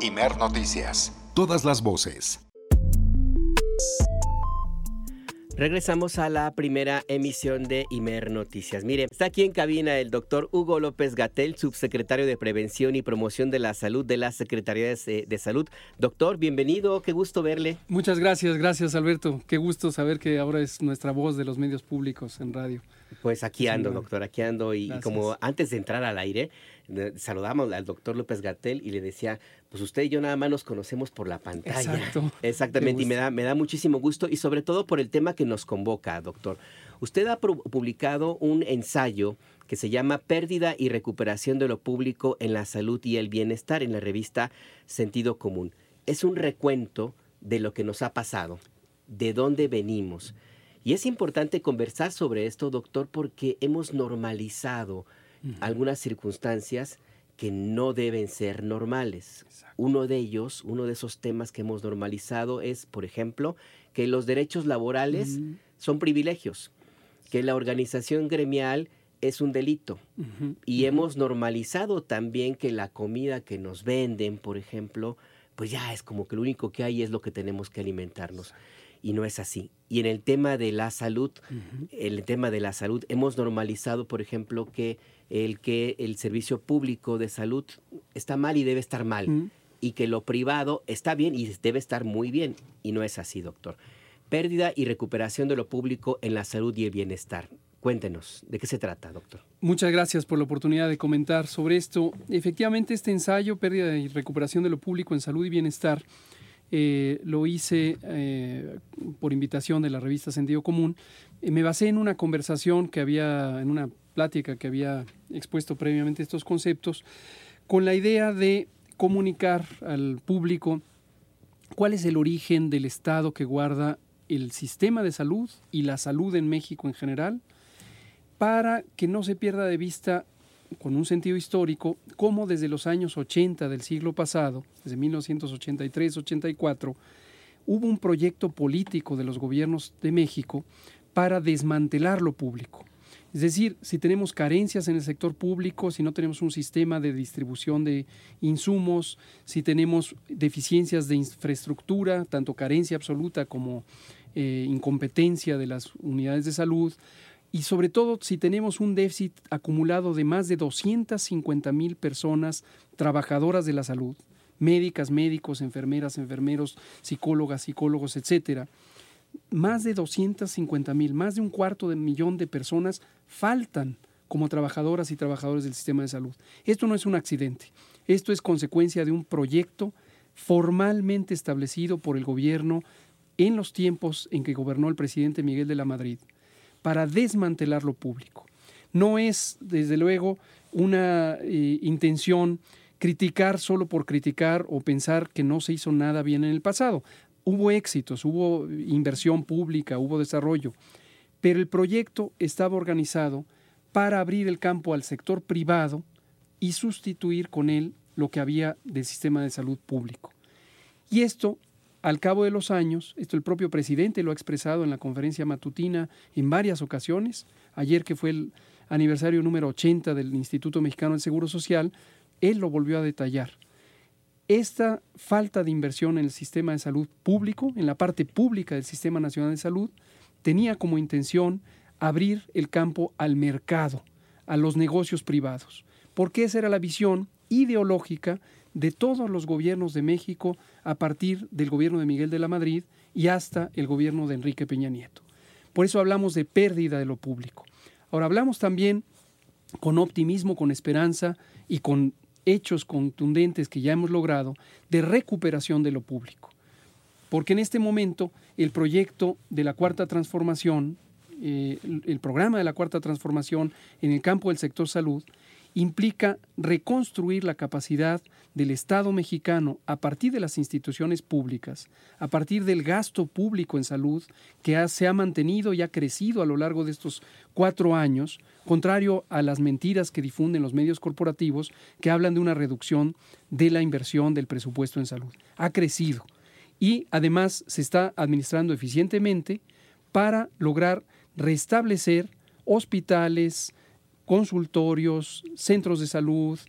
Imer Noticias. Todas las voces. Regresamos a la primera emisión de Imer Noticias. Mire, está aquí en cabina el doctor Hugo López Gatel, subsecretario de Prevención y Promoción de la Salud de la Secretaría de, de Salud. Doctor, bienvenido, qué gusto verle. Muchas gracias, gracias Alberto. Qué gusto saber que ahora es nuestra voz de los medios públicos en radio. Pues aquí ando, doctor, aquí ando. Y, como antes de entrar al aire, saludamos al doctor López Gatel y le decía, pues usted y yo nada más nos conocemos por la pantalla. Exacto. Exactamente, y me da, me da muchísimo gusto y sobre todo por el tema que nos convoca, doctor. Usted ha publicado un ensayo que se llama Pérdida y recuperación de lo público en la salud y el bienestar en la revista Sentido Común. Es un recuento de lo que nos ha pasado, de dónde venimos y es importante conversar sobre esto, doctor, porque hemos normalizado algunas circunstancias que no deben ser normales. Uno de ellos, uno de esos temas que hemos normalizado es, por ejemplo, que los derechos laborales son privilegios, que la organización gremial es un delito. Y hemos normalizado también que la comida que nos venden, por ejemplo, pues ya es como que lo único que hay es lo que tenemos que alimentarnos. Y no es así. Y en el tema de la salud, el tema de la salud, hemos normalizado, por ejemplo, que el que el servicio público de salud está mal y debe estar mal, y que lo privado está bien y debe estar muy bien, y no es así, doctor. Pérdida y recuperación de lo público en la salud y el bienestar. Cuéntenos, ¿de qué se trata, doctor? Muchas gracias por la oportunidad de comentar sobre esto. Efectivamente, este ensayo, Pérdida y recuperación de lo público en salud y bienestar, eh, lo hice eh, por invitación de la revista Sentido Común. Eh, me basé en una conversación que había, en una plática que había expuesto previamente estos conceptos, con la idea de comunicar al público cuál es el origen del estado que guarda el sistema de salud y la salud en México en general, para que no se pierda de vista con un sentido histórico, cómo desde los años 80 del siglo pasado, desde 1983-84, hubo un proyecto político de los gobiernos de México para desmantelar lo público. Es decir, si tenemos carencias en el sector público, si no tenemos un sistema de distribución de insumos, si tenemos deficiencias de infraestructura, tanto carencia absoluta como eh, incompetencia de las unidades de salud, y sobre todo si tenemos un déficit acumulado de más de 250 mil personas trabajadoras de la salud, médicas, médicos, enfermeras, enfermeros, psicólogas, psicólogos, etcétera, más de 250 mil, más de un cuarto de millón de personas faltan como trabajadoras y trabajadores del sistema de salud. Esto no es un accidente, esto es consecuencia de un proyecto formalmente establecido por el gobierno en los tiempos en que gobernó el presidente Miguel de la Madrid para desmantelar lo público. No es, desde luego, una eh, intención criticar solo por criticar o pensar que no se hizo nada bien en el pasado. Hubo éxitos, hubo inversión pública, hubo desarrollo, pero el proyecto estaba organizado para abrir el campo al sector privado y sustituir con él lo que había del sistema de salud público. Y esto al cabo de los años, esto el propio presidente lo ha expresado en la conferencia matutina en varias ocasiones, ayer que fue el aniversario número 80 del Instituto Mexicano del Seguro Social, él lo volvió a detallar. Esta falta de inversión en el sistema de salud público, en la parte pública del Sistema Nacional de Salud, tenía como intención abrir el campo al mercado, a los negocios privados, porque esa era la visión ideológica de todos los gobiernos de México a partir del gobierno de Miguel de la Madrid y hasta el gobierno de Enrique Peña Nieto. Por eso hablamos de pérdida de lo público. Ahora hablamos también con optimismo, con esperanza y con hechos contundentes que ya hemos logrado de recuperación de lo público. Porque en este momento el proyecto de la Cuarta Transformación, eh, el programa de la Cuarta Transformación en el campo del sector salud, implica reconstruir la capacidad del Estado mexicano a partir de las instituciones públicas, a partir del gasto público en salud que se ha mantenido y ha crecido a lo largo de estos cuatro años, contrario a las mentiras que difunden los medios corporativos que hablan de una reducción de la inversión del presupuesto en salud. Ha crecido y además se está administrando eficientemente para lograr restablecer hospitales, consultorios, centros de salud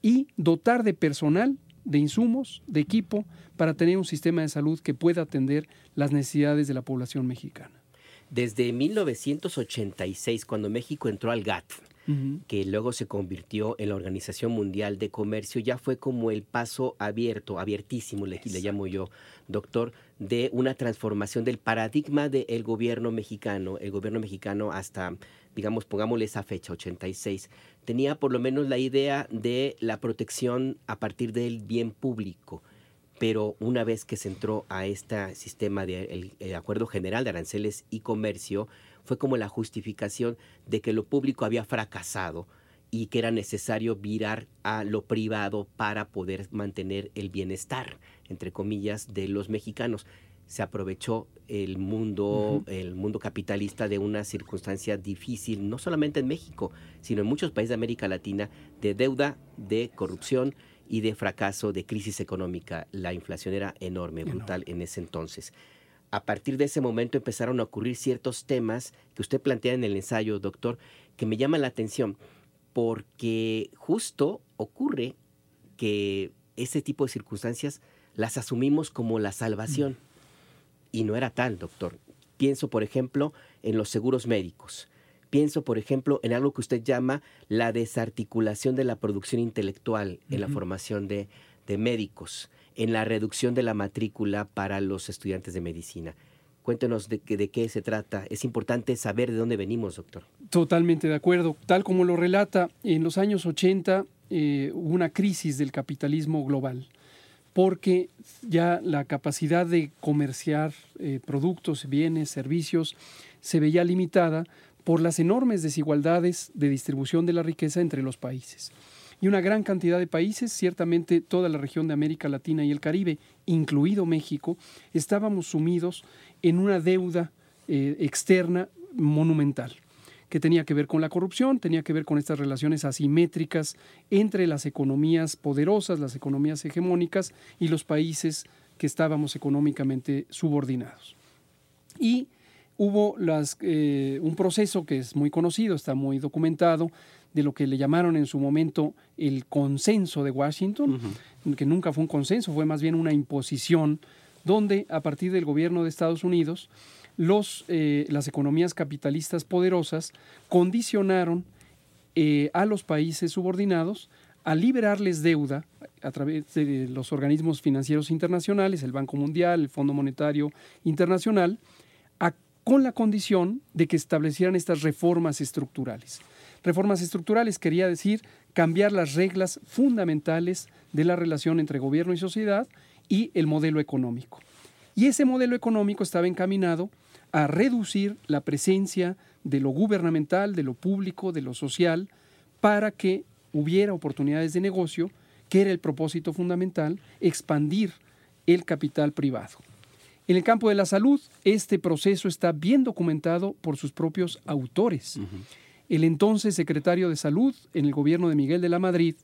y dotar de personal de insumos, de equipo, para tener un sistema de salud que pueda atender las necesidades de la población mexicana. Desde 1986, cuando México entró al GATT, que luego se convirtió en la Organización Mundial de Comercio, ya fue como el paso abierto, abiertísimo, le, le llamo yo, doctor, de una transformación del paradigma del gobierno mexicano. El gobierno mexicano hasta, digamos, pongámosle esa fecha, 86, tenía por lo menos la idea de la protección a partir del bien público pero una vez que se entró a este sistema de el, acuerdo general de aranceles y comercio, fue como la justificación de que lo público había fracasado y que era necesario virar a lo privado para poder mantener el bienestar, entre comillas, de los mexicanos. Se aprovechó el mundo, el mundo capitalista de una circunstancia difícil, no solamente en México, sino en muchos países de América Latina, de deuda, de corrupción y de fracaso, de crisis económica. La inflación era enorme, brutal en ese entonces. A partir de ese momento empezaron a ocurrir ciertos temas que usted plantea en el ensayo, doctor, que me llaman la atención, porque justo ocurre que ese tipo de circunstancias las asumimos como la salvación. Y no era tal, doctor. Pienso, por ejemplo, en los seguros médicos. Pienso, por ejemplo, en algo que usted llama la desarticulación de la producción intelectual en la formación de, médicos, en la reducción de la matrícula para los estudiantes de medicina. Cuéntenos de, qué se trata. Es importante saber de dónde venimos, doctor. Totalmente de acuerdo. Tal como lo relata, en los años 80 eh, hubo una crisis del capitalismo global, porque ya la capacidad de comerciar eh, productos, bienes, servicios se veía limitada por las enormes desigualdades de distribución de la riqueza entre los países. Y una gran cantidad de países, ciertamente toda la región de América Latina y el Caribe, incluido México, estábamos sumidos en una deuda eh, externa monumental que tenía que ver con la corrupción, tenía que ver con estas relaciones asimétricas entre las economías poderosas, las economías hegemónicas y los países que estábamos económicamente subordinados. Y hubo las, eh, un proceso que es muy conocido, está muy documentado, de lo que le llamaron en su momento el consenso de Washington, que nunca fue un consenso, fue más bien una imposición, donde a partir del gobierno de Estados Unidos, los, eh, las economías capitalistas poderosas condicionaron eh, a los países subordinados a liberarles deuda a través de los organismos financieros internacionales, el Banco Mundial, el Fondo Monetario Internacional, con la condición de que establecieran estas reformas estructurales. Reformas estructurales quería decir cambiar las reglas fundamentales de la relación entre gobierno y sociedad y el modelo económico. Y ese modelo económico estaba encaminado a reducir la presencia de lo gubernamental, de lo público, de lo social, para que hubiera oportunidades de negocio, que era el propósito fundamental, expandir el capital privado. En el campo de la salud, este proceso está bien documentado por sus propios autores. El entonces secretario de Salud en el gobierno de Miguel de la Madrid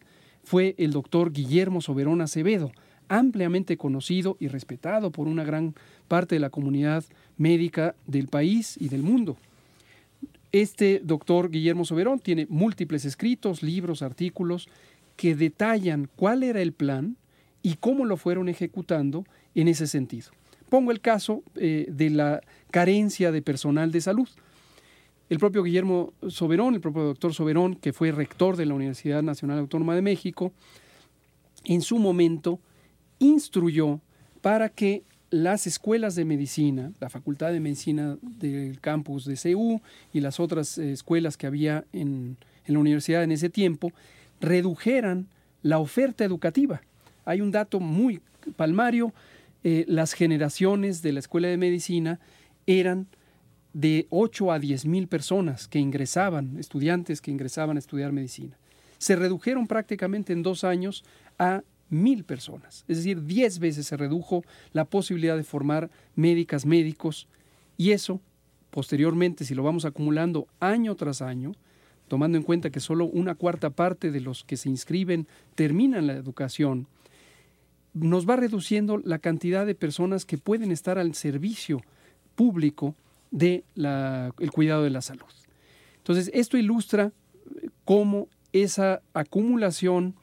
fue el doctor Guillermo Soberón Acevedo, ampliamente conocido y respetado por una gran parte de la comunidad médica del país y del mundo. Este doctor Guillermo Soberón tiene múltiples escritos, libros, artículos que detallan cuál era el plan y cómo lo fueron ejecutando en ese sentido. Pongo el caso eh, de la carencia de personal de salud. El propio Guillermo Soberón, el propio doctor Soberón, que fue rector de la Universidad Nacional Autónoma de México, en su momento instruyó para que las escuelas de medicina, la Facultad de Medicina del campus de CEU y las otras eh, escuelas que había en la universidad en ese tiempo, redujeran la oferta educativa. Hay un dato muy palmario, eh, las generaciones de la Escuela de Medicina eran de 8 a 10 mil personas que ingresaban, estudiantes que ingresaban a estudiar medicina. Se redujeron prácticamente en dos años a mil personas. Es decir, 10 veces se redujo la posibilidad de formar médicas, médicos, y eso, posteriormente, si lo vamos acumulando año tras año, tomando en cuenta que solo una cuarta parte de los que se inscriben terminan la educación, nos va reduciendo la cantidad de personas que pueden estar al servicio público del el cuidado de la salud. Entonces, esto ilustra cómo esa acumulación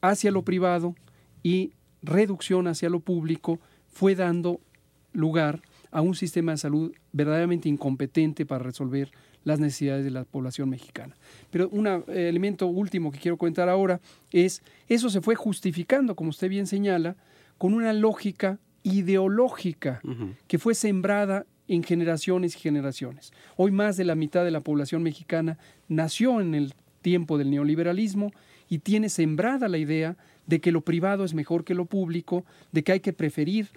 hacia lo privado y reducción hacia lo público fue dando lugar a un sistema de salud verdaderamente incompetente para resolver las necesidades de la población mexicana. Pero un eh, elemento último que quiero comentar ahora es, eso se fue justificando, como usted bien señala, con una lógica ideológica que fue sembrada en generaciones y generaciones. Hoy más de la mitad de la población mexicana nació en el tiempo del neoliberalismo y tiene sembrada la idea de que lo privado es mejor que lo público, de que hay que preferir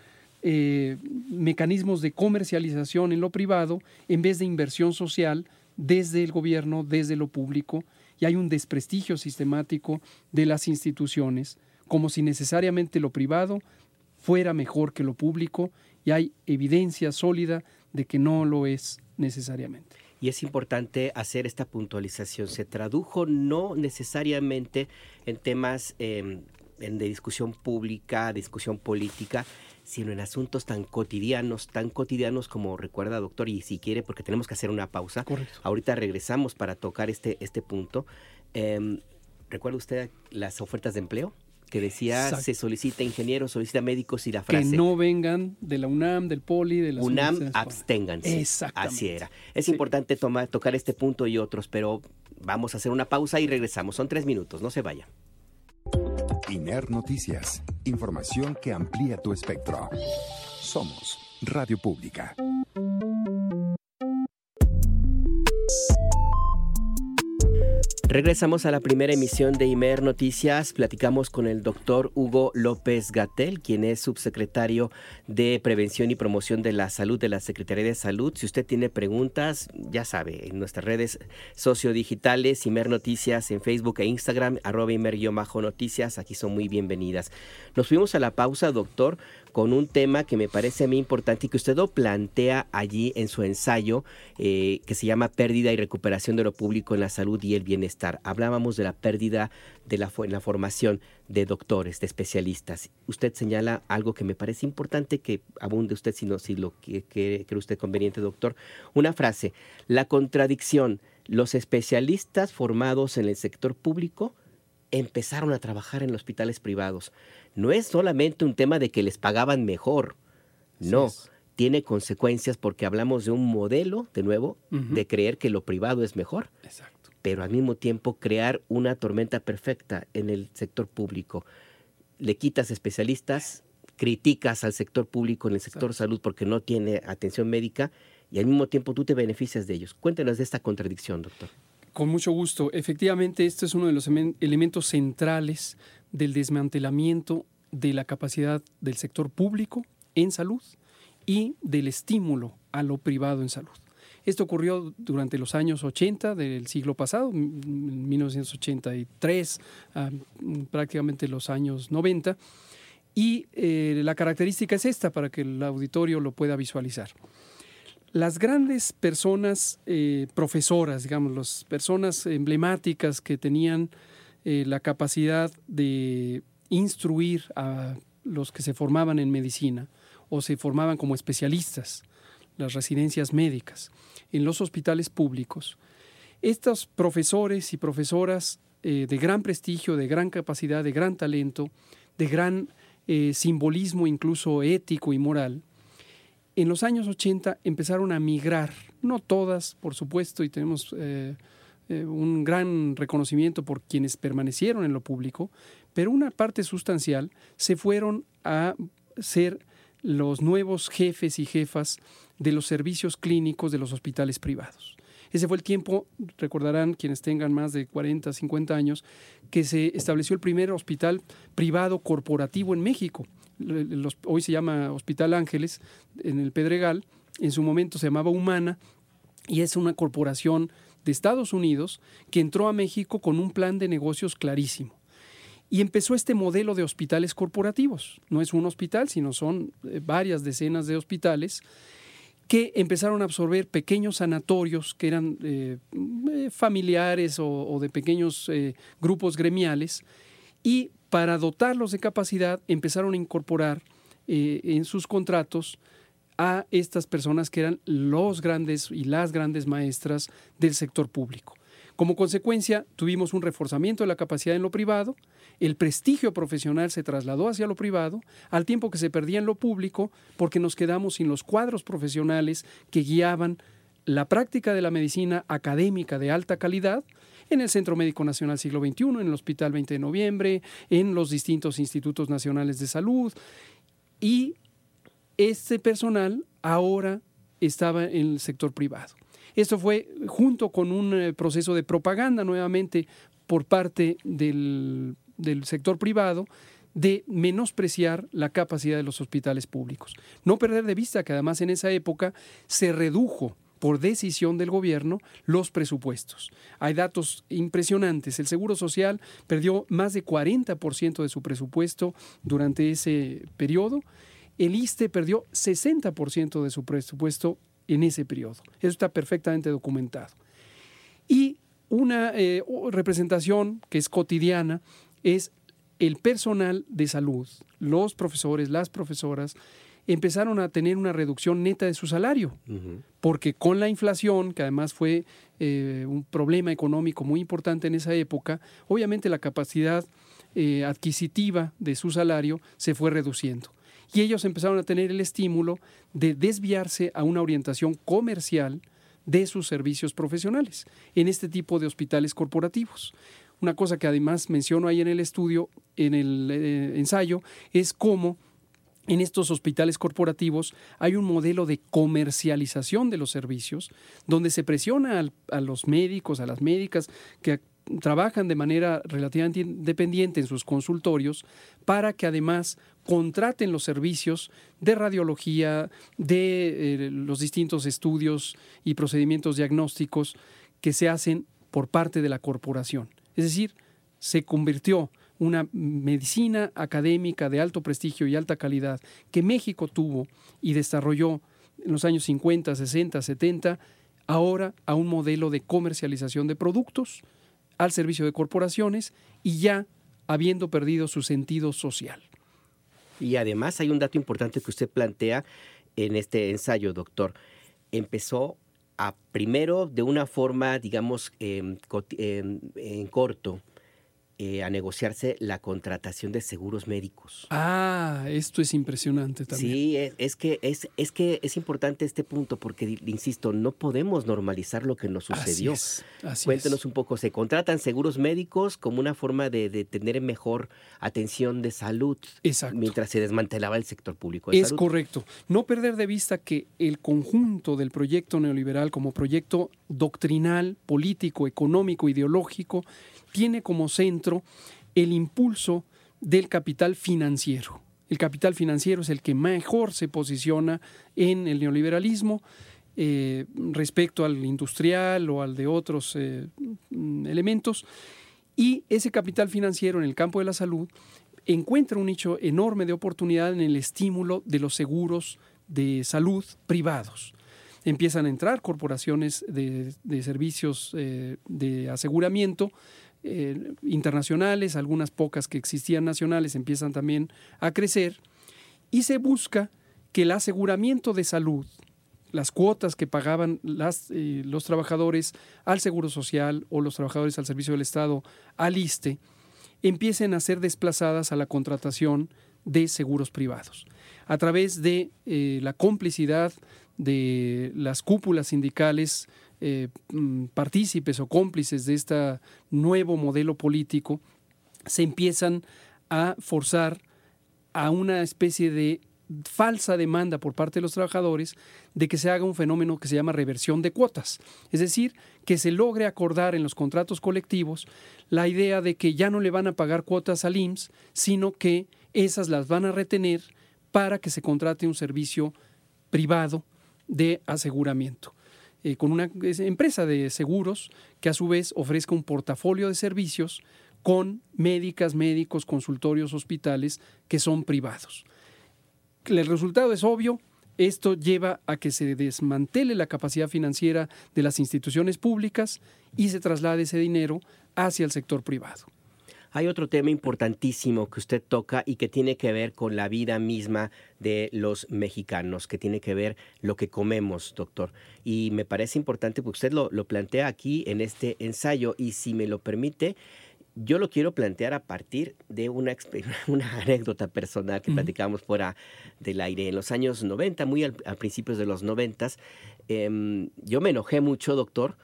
eh, mecanismos de comercialización en lo privado en vez de inversión social desde el gobierno, desde lo público, y hay un desprestigio sistemático de las instituciones, como si necesariamente lo privado fuera mejor que lo público, y hay evidencia sólida de que no lo es necesariamente. Y es importante hacer esta puntualización. Se tradujo no necesariamente en temas de discusión pública, discusión política, sino en asuntos tan cotidianos, tan cotidianos como recuerda, doctor, y si quiere, porque tenemos que hacer una pausa. Correcto. Ahorita regresamos para tocar este, este punto. Em, ¿Recuerda usted las ofertas de empleo? que decía se solicita ingenieros, solicita médicos y la frase. Que no vengan de la UNAM, del POLI, de las UNAM, absténganse. Exactamente. Así era. Es importante tomar, tocar este punto y otros, pero vamos a hacer una pausa y regresamos. Son tres minutos, no se vaya. INER Noticias. Información que amplía tu espectro. Somos Radio Pública. Regresamos a la primera emisión de IMER Noticias. Platicamos con el doctor Hugo López Gatel, quien es subsecretario de Prevención y Promoción de la Salud de la Secretaría de Salud. Si usted tiene preguntas, ya sabe, en nuestras redes sociodigitales, IMER Noticias en Facebook e Instagram, arroba IMER-noticias, aquí son muy bienvenidas. Nos fuimos a la pausa, doctor, con un tema que me parece a mí importante y que usted lo plantea allí en su ensayo eh, que se llama Pérdida y recuperación de lo público en la salud y el bienestar. Hablábamos de la pérdida de la, en la formación de doctores, de especialistas. Usted señala algo que me parece importante que abunde usted si, no, si lo que cree usted conveniente, doctor. Una frase, la contradicción, los especialistas formados en el sector público empezaron a trabajar en hospitales privados no es solamente un tema de que les pagaban mejor, no, tiene consecuencias porque hablamos de un modelo, de nuevo, de creer que lo privado es mejor. Exacto. Pero al mismo tiempo crear una tormenta perfecta en el sector público. Le quitas especialistas, criticas al sector público en el sector salud porque no tiene atención médica y al mismo tiempo tú te beneficias de ellos. Cuéntanos de esta contradicción, doctor. Con mucho gusto. Efectivamente, este es uno de los elementos centrales del desmantelamiento de la capacidad del sector público en salud y del estímulo a lo privado en salud. Esto ocurrió durante los años 80 del siglo pasado, 1983, prácticamente los años 90, y eh, la característica es esta para que el auditorio lo pueda visualizar. Las grandes personas eh, profesoras, digamos, las personas emblemáticas que tenían eh, la capacidad de instruir a los que se formaban en medicina o se formaban como especialistas, las residencias médicas, en los hospitales públicos. Estos profesores y profesoras eh, de gran prestigio, de gran capacidad, de gran talento, de gran simbolismo incluso ético y moral, en los años 80 empezaron a migrar, no todas, por supuesto, y tenemos eh, un gran reconocimiento por quienes permanecieron en lo público, pero una parte sustancial se fueron a ser los nuevos jefes y jefas de los servicios clínicos de los hospitales privados. Ese fue el tiempo, recordarán quienes tengan más de 40, 50 años, que se estableció el primer hospital privado corporativo en México. Hoy se llama Hospital Ángeles, en el Pedregal, en su momento se llamaba Humana, y es una corporación de Estados Unidos que entró a México con un plan de negocios clarísimo. Y empezó este modelo de hospitales corporativos. No es un hospital, sino son eh, varias decenas de hospitales que empezaron a absorber pequeños sanatorios que eran eh, eh, familiares o, de pequeños grupos gremiales y para dotarlos de capacidad empezaron a incorporar en sus contratos a estas personas que eran los grandes y las grandes maestras del sector público. Como consecuencia, tuvimos un reforzamiento de la capacidad en lo privado, el prestigio profesional se trasladó hacia lo privado, al tiempo que se perdía en lo público, porque nos quedamos sin los cuadros profesionales que guiaban la práctica de la medicina académica de alta calidad en el Centro Médico Nacional Siglo XXI, en el Hospital 20 de Noviembre, en los distintos institutos nacionales de salud. Y este personal ahora estaba en el sector privado. Esto fue junto con un eh, proceso de propaganda nuevamente por parte del, del sector privado de menospreciar la capacidad de los hospitales públicos. No perder de vista que además en esa época se redujo por decisión del gobierno los presupuestos. Hay datos impresionantes. El Seguro Social perdió más de 40% de su presupuesto durante ese periodo. El ISTE perdió 60% de su presupuesto en ese periodo. Eso está perfectamente documentado. Y una eh, representación que es cotidiana es el personal de salud, los profesores, las profesoras, empezaron a tener una reducción neta de su salario, porque con la inflación, que además fue eh, un problema económico muy importante en esa época, obviamente la capacidad eh, adquisitiva de su salario se fue reduciendo. Y ellos empezaron a tener el estímulo de desviarse a una orientación comercial de sus servicios profesionales en este tipo de hospitales corporativos. Una cosa que además menciono ahí en el estudio, en el eh, ensayo, es cómo en estos hospitales corporativos hay un modelo de comercialización de los servicios donde se presiona a los médicos, a las médicas que trabajan de manera relativamente independiente en sus consultorios para que además contraten los servicios de radiología, de eh, los distintos estudios y procedimientos diagnósticos que se hacen por parte de la corporación. Es decir, se convirtió una medicina académica de alto prestigio y alta calidad que México tuvo y desarrolló en los años 50, 60, 70, ahora a un modelo de comercialización de productos al servicio de corporaciones y ya habiendo perdido su sentido social. Y además hay un dato importante que usted plantea en este ensayo, doctor. Empezó a primero de una forma, digamos, em, em, en corto, eh, a negociarse la contratación de seguros médicos. Ah, esto es impresionante también. Sí, es, que, es, es que es importante este punto porque, insisto, no podemos normalizar lo que nos sucedió. Cuéntenos un poco, ¿se contratan seguros médicos como una forma de, tener mejor atención de salud mientras se desmantelaba el sector público de Es correcto. No perder de vista que el conjunto del proyecto neoliberal como proyecto doctrinal, político, económico, ideológico, tiene como centro el impulso del capital financiero. El capital financiero es el que mejor se posiciona en el neoliberalismo eh, respecto al industrial o al de otros eh, elementos. Y ese capital financiero en el campo de la salud encuentra un nicho enorme de oportunidad en el estímulo de los seguros de salud privados. Empiezan a entrar corporaciones de, servicios eh, de aseguramiento eh, internacionales, algunas pocas que existían nacionales empiezan también a crecer y se busca que el aseguramiento de salud, las cuotas que pagaban eh, los trabajadores al Seguro Social o los trabajadores al Servicio del Estado al ISTE, empiecen a ser desplazadas a la contratación de seguros privados. A través de eh, la complicidad de las cúpulas sindicales eh, mm, partícipes o cómplices de este nuevo modelo político, se empiezan a forzar a una especie de falsa demanda por parte de los trabajadores de que se haga un fenómeno que se llama reversión de cuotas. Es decir, que se logre acordar en los contratos colectivos la idea de que ya no le van a pagar cuotas al IMSS, sino que esas las van a retener para que se contrate un servicio privado de aseguramiento. Eh, con una empresa de seguros que a su vez ofrezca un portafolio de servicios con médicas, médicos, consultorios, hospitales que son privados. El resultado es obvio, esto lleva a que se desmantele la capacidad financiera de las instituciones públicas y se traslade ese dinero hacia el sector privado. Hay otro tema importantísimo que usted toca y que tiene que ver con la vida misma de los mexicanos, que tiene que ver lo que comemos, doctor. Y me parece importante porque usted lo, lo plantea aquí en este ensayo y si me lo permite, yo lo quiero plantear a partir de una, una anécdota personal que platicamos fuera del aire. En los años 90, muy al, a principios de los 90, em, yo me enojé mucho, doctor,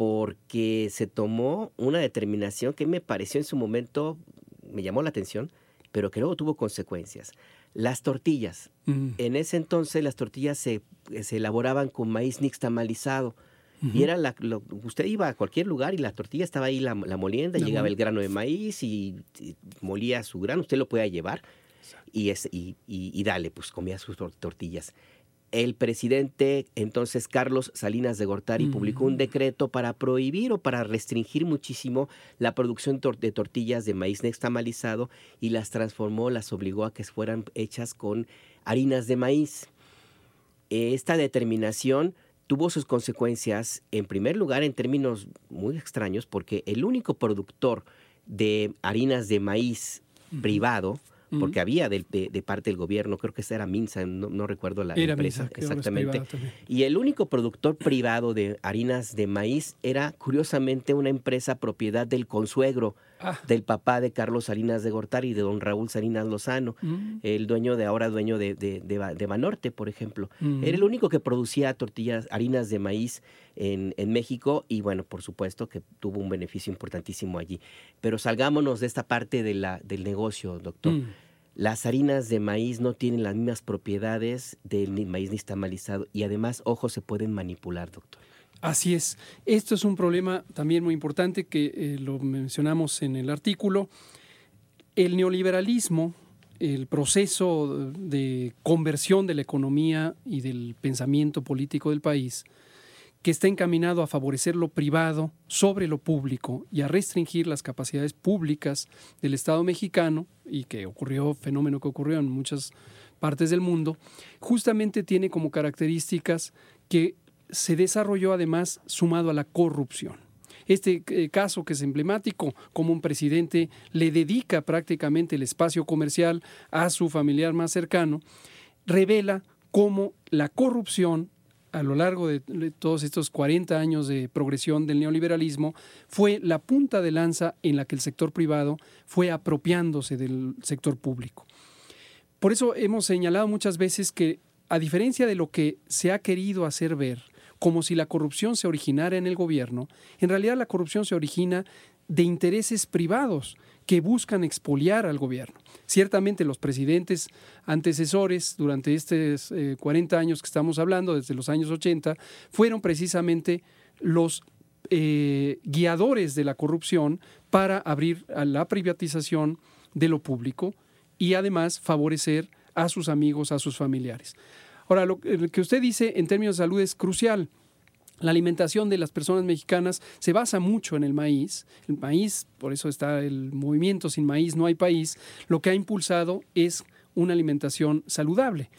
porque se tomó una determinación que me pareció en su momento, me llamó la atención, pero que luego tuvo consecuencias. Las tortillas. En ese entonces las tortillas se, se elaboraban con maíz nixtamalizado. Y era la, usted iba a cualquier lugar y la tortilla estaba ahí, la, molienda, llegaba el grano de maíz y, molía su grano, usted lo podía llevar y, es, y, y, dale, pues comía sus tortillas. El presidente entonces Carlos Salinas de Gortari publicó un decreto para prohibir o para restringir muchísimo la producción de tortillas de maíz nextamalizado y las transformó, las obligó a que fueran hechas con harinas de maíz. Esta determinación tuvo sus consecuencias, en primer lugar, en términos muy extraños, porque el único productor de harinas de maíz privado porque había de, parte del gobierno, creo que esa era Minsa, no, recuerdo la empresa exactamente. Y el único productor privado de harinas de maíz era curiosamente una empresa propiedad del consuegro ah. del papá de Carlos Salinas de Gortari y de don Raúl Salinas Lozano, mm. el dueño de ahora dueño de, de, Banorte, por ejemplo. Mm. Era el único que producía tortillas, harinas de maíz en, en, México y bueno, por supuesto que tuvo un beneficio importantísimo allí. Pero salgámonos de esta parte de la, del negocio, doctor. Mm. Las harinas de maíz no tienen las mismas propiedades del maíz nixtamalizado y además, ojo, se pueden manipular, doctor. Así es. Esto es un problema también muy importante que eh, lo mencionamos en el artículo. El neoliberalismo, el proceso de conversión de la economía y del pensamiento político del país, que está encaminado a favorecer lo privado sobre lo público y a restringir las capacidades públicas del Estado mexicano, y que ocurrió, fenómeno que ocurrió en muchas partes del mundo, justamente tiene como características que se desarrolló además sumado a la corrupción. Este eh, caso que es emblemático, como un presidente le dedica prácticamente el espacio comercial a su familiar más cercano, revela cómo la corrupción a lo largo de todos estos 40 años de progresión del neoliberalismo fue la punta de lanza en la que el sector privado fue apropiándose del sector público. Por eso hemos señalado muchas veces que, a diferencia de lo que se ha querido hacer ver, como si la corrupción se originara en el gobierno, en realidad la corrupción se origina de intereses privados que buscan expoliar al gobierno. Ciertamente los presidentes antecesores durante estos 40 eh, años que estamos hablando, desde los años 80, fueron precisamente los eh, guiadores de la corrupción para abrir a la privatización de lo público y además favorecer a sus amigos, a sus familiares. Ahora, lo que usted dice en términos de salud es crucial. La alimentación de las personas mexicanas se basa mucho en el maíz. El maíz, por eso está el movimiento Sin maíz no hay país, lo que ha impulsado es una alimentación saludable.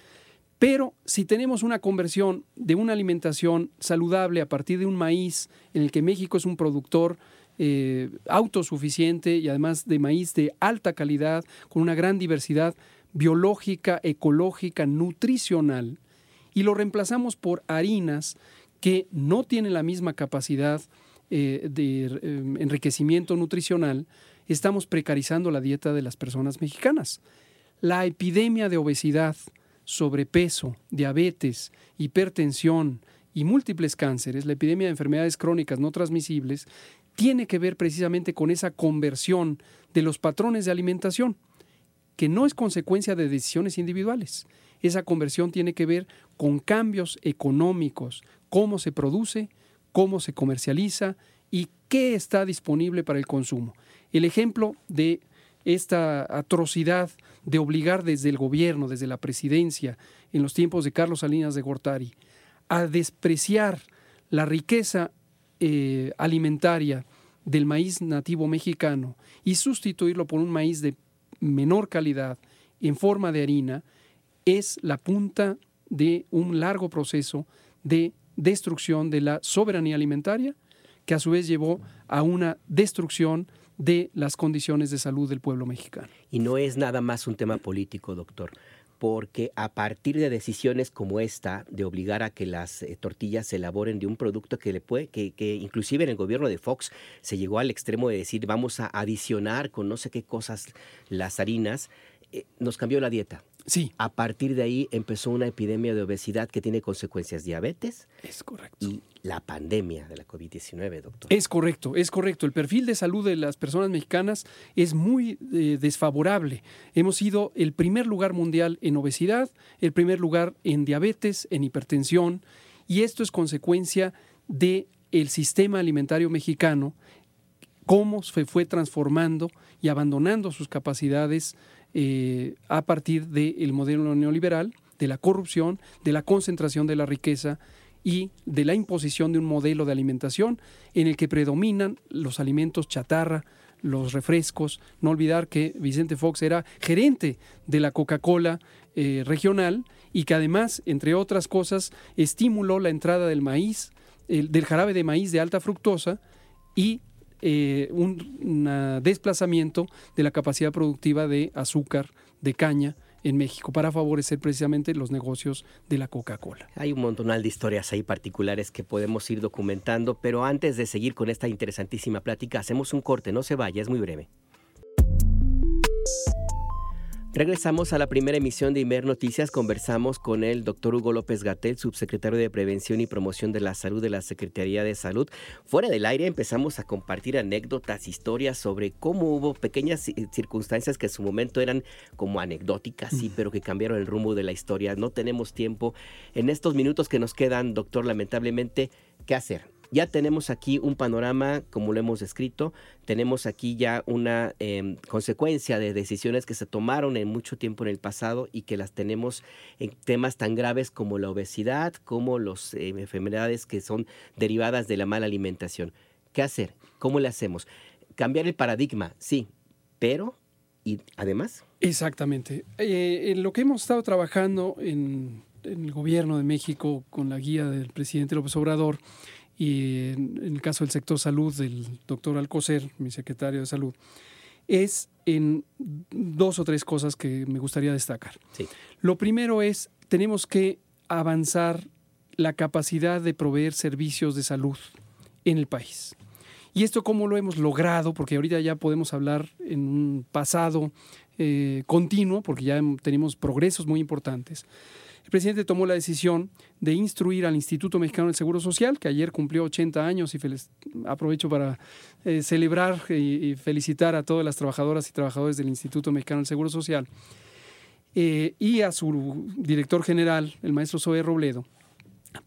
Pero si tenemos una conversión de una alimentación saludable a partir de un maíz en el que México es un productor eh, autosuficiente y además de maíz de alta calidad, con una gran diversidad biológica, ecológica, nutricional, y lo reemplazamos por harinas que no tienen la misma capacidad eh, de eh, enriquecimiento nutricional, estamos precarizando la dieta de las personas mexicanas. La epidemia de obesidad, sobrepeso, diabetes, hipertensión y múltiples cánceres, la epidemia de enfermedades crónicas no transmisibles, tiene que ver precisamente con esa conversión de los patrones de alimentación, que no es consecuencia de decisiones individuales. Esa conversión tiene que ver con cambios económicos, cómo se produce, cómo se comercializa y qué está disponible para el consumo. El ejemplo de esta atrocidad de obligar desde el gobierno, desde la presidencia, en los tiempos de Carlos Salinas de Gortari, a despreciar la riqueza eh, alimentaria del maíz nativo mexicano y sustituirlo por un maíz de menor calidad en forma de harina, es la punta de un largo proceso de destrucción de la soberanía alimentaria, que a su vez llevó a una destrucción de las condiciones de salud del pueblo mexicano. Y no es nada más un tema político, doctor. porque a partir de decisiones como esta, de obligar a que las eh, tortillas se elaboren de un producto que le puede, que, que, inclusive en el gobierno de Fox se llegó al extremo de decir vamos a adicionar con no sé qué cosas las harinas, eh, nos cambió la dieta. Sí. A partir de ahí empezó una epidemia de obesidad que tiene consecuencias diabetes. Es correcto. Y la pandemia de la COVID-19, doctor. Es correcto, es correcto. El perfil de salud de las personas mexicanas es muy eh, desfavorable. Hemos sido el primer lugar mundial en obesidad, el primer lugar en diabetes, en hipertensión, y esto es consecuencia de el sistema alimentario mexicano, cómo se fue transformando y abandonando sus capacidades eh, a partir del modelo neoliberal, de la corrupción, de la concentración de la riqueza y de la imposición de un modelo de alimentación en el que predominan los alimentos chatarra, los refrescos. No olvidar que Vicente Fox era gerente de la Coca-Cola eh, regional y que además, entre otras cosas, estimuló la entrada del maíz, el, del jarabe de maíz de alta fructosa y eh, un, desplazamiento de la capacidad productiva de azúcar, de caña en México para favorecer precisamente los negocios de la Coca-Cola. Hay un montonal de historias ahí particulares que podemos ir documentando, pero antes de seguir con esta interesantísima plática, hacemos un corte, no se vaya, es muy breve. Regresamos a la primera emisión de Imer Noticias. Conversamos con el doctor Hugo López Gatel, subsecretario de Prevención y Promoción de la Salud de la Secretaría de Salud. Fuera del aire empezamos a compartir anécdotas, historias sobre cómo hubo pequeñas circunstancias que en su momento eran como anecdóticas, sí, pero que cambiaron el rumbo de la historia. No tenemos tiempo en estos minutos que nos quedan, doctor, lamentablemente, ¿qué hacer? Ya tenemos aquí un panorama, como lo hemos descrito, tenemos aquí ya una eh, consecuencia de decisiones que se tomaron en mucho tiempo en el pasado y que las tenemos en temas tan graves como la obesidad, como las eh, enfermedades que son derivadas de la mala alimentación. ¿Qué hacer? ¿Cómo le hacemos? Cambiar el paradigma, sí, pero y además. Exactamente. Eh, lo que hemos estado trabajando en, en el gobierno de México con la guía del presidente López Obrador y en, el caso del sector salud del doctor Alcocer, mi secretario de salud, es en dos o tres cosas que me gustaría destacar. Sí. Lo primero es, tenemos que avanzar la capacidad de proveer servicios de salud en el país. Y esto cómo lo hemos logrado, porque ahorita ya podemos hablar en un pasado eh, continuo, porque ya tenemos progresos muy importantes el presidente tomó la decisión de instruir al Instituto Mexicano del Seguro Social, que ayer cumplió 80 años y aprovecho para eh, celebrar y, felicitar a todas las trabajadoras y trabajadores del Instituto Mexicano del Seguro Social, eh, y a su director general, el maestro Zoe Robledo,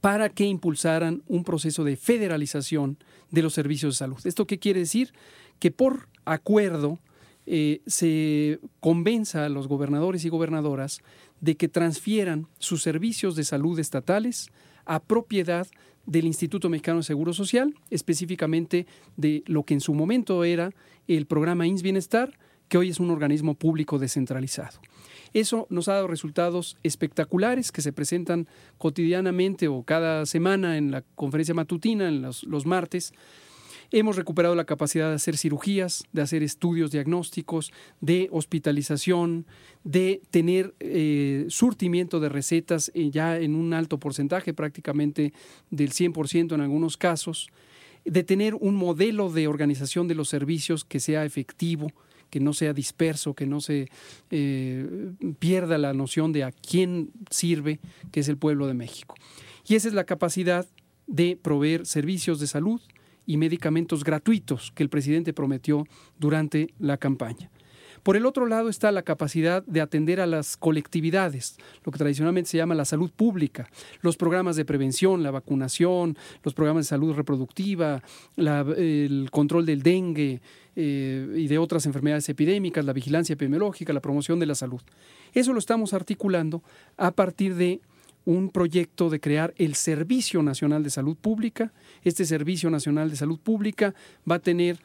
para que impulsaran un proceso de federalización de los servicios de salud. ¿Esto qué quiere decir? Que por acuerdo eh, se convenza a los gobernadores y gobernadoras de que transfieran sus servicios de salud estatales a propiedad del Instituto Mexicano de Seguro Social, específicamente de lo que en su momento era el programa INS Bienestar, que hoy es un organismo público descentralizado. Eso nos ha dado resultados espectaculares que se presentan cotidianamente o cada semana en la conferencia matutina, en los, los martes, Hemos recuperado la capacidad de hacer cirugías, de hacer estudios diagnósticos, de hospitalización, de tener eh, surtimiento de recetas eh, ya en un alto porcentaje, prácticamente del 100% en algunos casos, de tener un modelo de organización de los servicios que sea efectivo, que no sea disperso, que no se eh, pierda la noción de a quién sirve, que es el pueblo de México. Y esa es la capacidad de proveer servicios de salud, y medicamentos gratuitos que el presidente prometió durante la campaña. Por el otro lado está la capacidad de atender a las colectividades, lo que tradicionalmente se llama la salud pública, los programas de prevención, la vacunación, los programas de salud reproductiva, el control del dengue eh, y de otras enfermedades epidémicas, la vigilancia epidemiológica, la promoción de la salud. Eso lo estamos articulando a partir de un proyecto de crear el Servicio Nacional de Salud Pública. Este Servicio Nacional de Salud Pública va a tener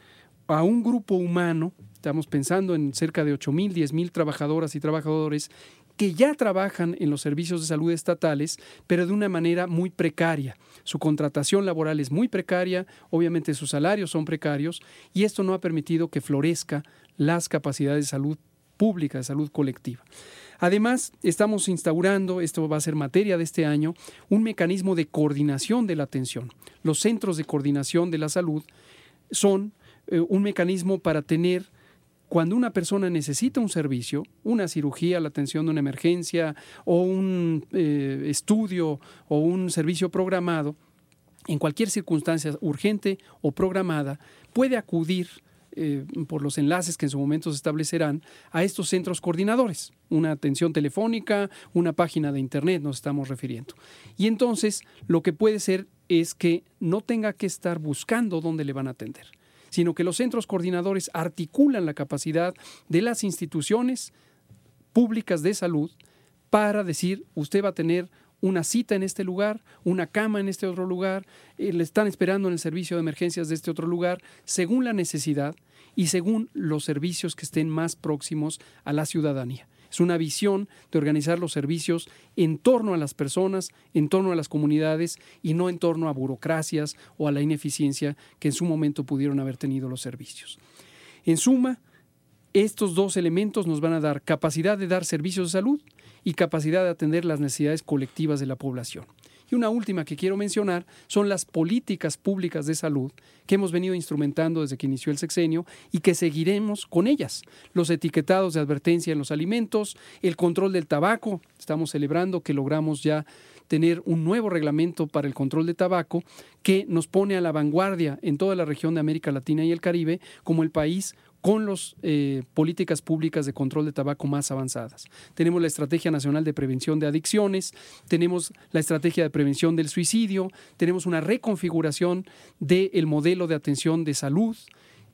a un grupo humano, estamos pensando en cerca de 8 mil, 10 mil trabajadoras y trabajadores que ya trabajan en los servicios de salud estatales, pero de una manera muy precaria. Su contratación laboral es muy precaria, obviamente sus salarios son precarios, y esto no ha permitido que florezca las capacidades de salud pública, de salud colectiva. Además, estamos instaurando, esto va a ser materia de este año, un mecanismo de coordinación de la atención. Los centros de coordinación de la salud son eh, un mecanismo para tener cuando una persona necesita un servicio, una cirugía, la atención de una emergencia o un eh, estudio o un servicio programado, en cualquier circunstancia urgente o programada, puede acudir eh, por los enlaces que en su momento se establecerán a estos centros coordinadores, una atención telefónica, una página de internet nos estamos refiriendo. Y entonces lo que puede ser es que no tenga que estar buscando dónde le van a atender sino que los centros coordinadores articulan la capacidad de las instituciones públicas de salud para decir, usted va a tener una cita en este lugar, una cama en este otro lugar, eh, le están esperando en el servicio de emergencias de este otro lugar, según la necesidad y según los servicios que estén más próximos a la ciudadanía. Es una visión de organizar los servicios en torno a las personas, en torno a las comunidades y no en torno a burocracias o a la ineficiencia que en su momento pudieron haber tenido los servicios. En suma, estos dos elementos nos van a dar capacidad de dar servicios de salud y capacidad de atender las necesidades colectivas de la población. Y una última que quiero mencionar son las políticas públicas de salud que hemos venido instrumentando desde que inició el sexenio y que seguiremos con ellas. Los etiquetados de advertencia en los alimentos, el control del tabaco. Estamos celebrando que logramos ya tener un nuevo reglamento para el control de tabaco que nos pone a la vanguardia en toda la región de América Latina y el Caribe como el país con las eh, políticas públicas de control de tabaco más avanzadas. Tenemos la Estrategia Nacional de Prevención de Adicciones, tenemos la Estrategia de Prevención del Suicidio, tenemos una reconfiguración del modelo de atención de salud,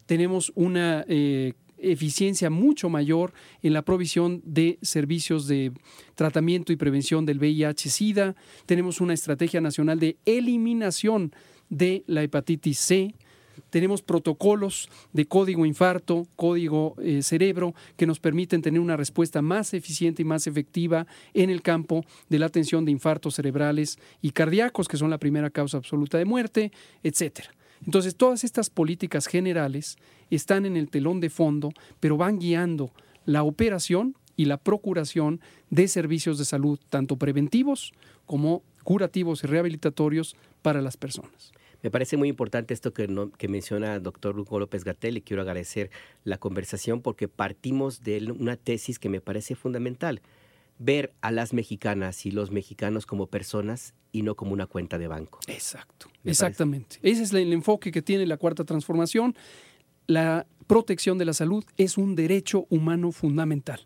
tenemos una eh, eficiencia mucho mayor en la provisión de servicios de tratamiento y prevención del VIH-Sida, tenemos una Estrategia Nacional de Eliminación de la hepatitis C, tenemos protocolos de código infarto, código eh, cerebro, que nos permiten tener una respuesta más eficiente y más efectiva en el campo de la atención de infartos cerebrales y cardíacos, que son la primera causa absoluta de muerte, etcétera. Entonces, todas estas políticas generales están en el telón de fondo, pero van guiando la operación y la procuración de servicios de salud, tanto preventivos como curativos y rehabilitatorios para las personas. Me parece muy importante esto que, que menciona el doctor Hugo López Gatel y quiero agradecer la conversación porque partimos de una tesis que me parece fundamental. Ver a las mexicanas y los mexicanos como personas y no como una cuenta de banco. Exacto, exactamente. Ese es el enfoque que tiene la cuarta transformación. La protección de la salud es un derecho humano fundamental.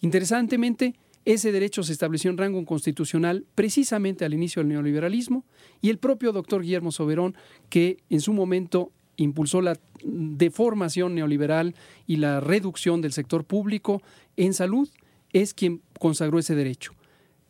Interesantemente, ese derecho se estableció en rango constitucional precisamente al inicio del neoliberalismo y el propio doctor Guillermo Soberón, que en su momento impulsó la deformación neoliberal y la reducción del sector público en salud, es quien consagró ese derecho.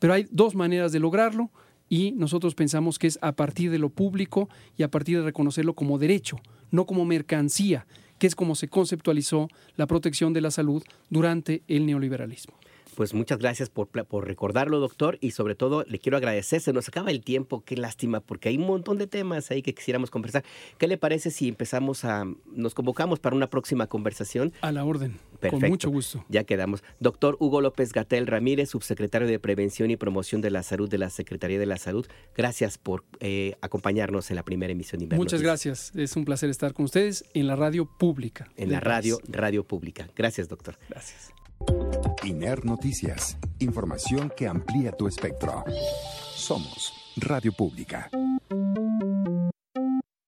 Pero hay dos maneras de lograrlo y nosotros pensamos que es a partir de lo público y a partir de reconocerlo como derecho, no como mercancía, que es como se conceptualizó la protección de la salud durante el neoliberalismo pues muchas gracias por, por, recordarlo, doctor, y sobre todo le quiero agradecer, se nos acaba el tiempo, qué lástima, porque hay un montón de temas ahí que quisiéramos conversar. ¿Qué le parece si empezamos a, nos convocamos para una próxima conversación? A la orden, con mucho gusto. Ya quedamos. Doctor Hugo López Gatel Ramírez, subsecretario de Prevención y Promoción de la Salud de la Secretaría de la Salud, gracias por eh, acompañarnos en la primera emisión de Inverno. Muchas gracias, es un placer estar con ustedes en la radio pública. En la radio, radio pública. Gracias, doctor. Gracias. INER Noticias. Información que amplía tu espectro. Somos Radio Pública.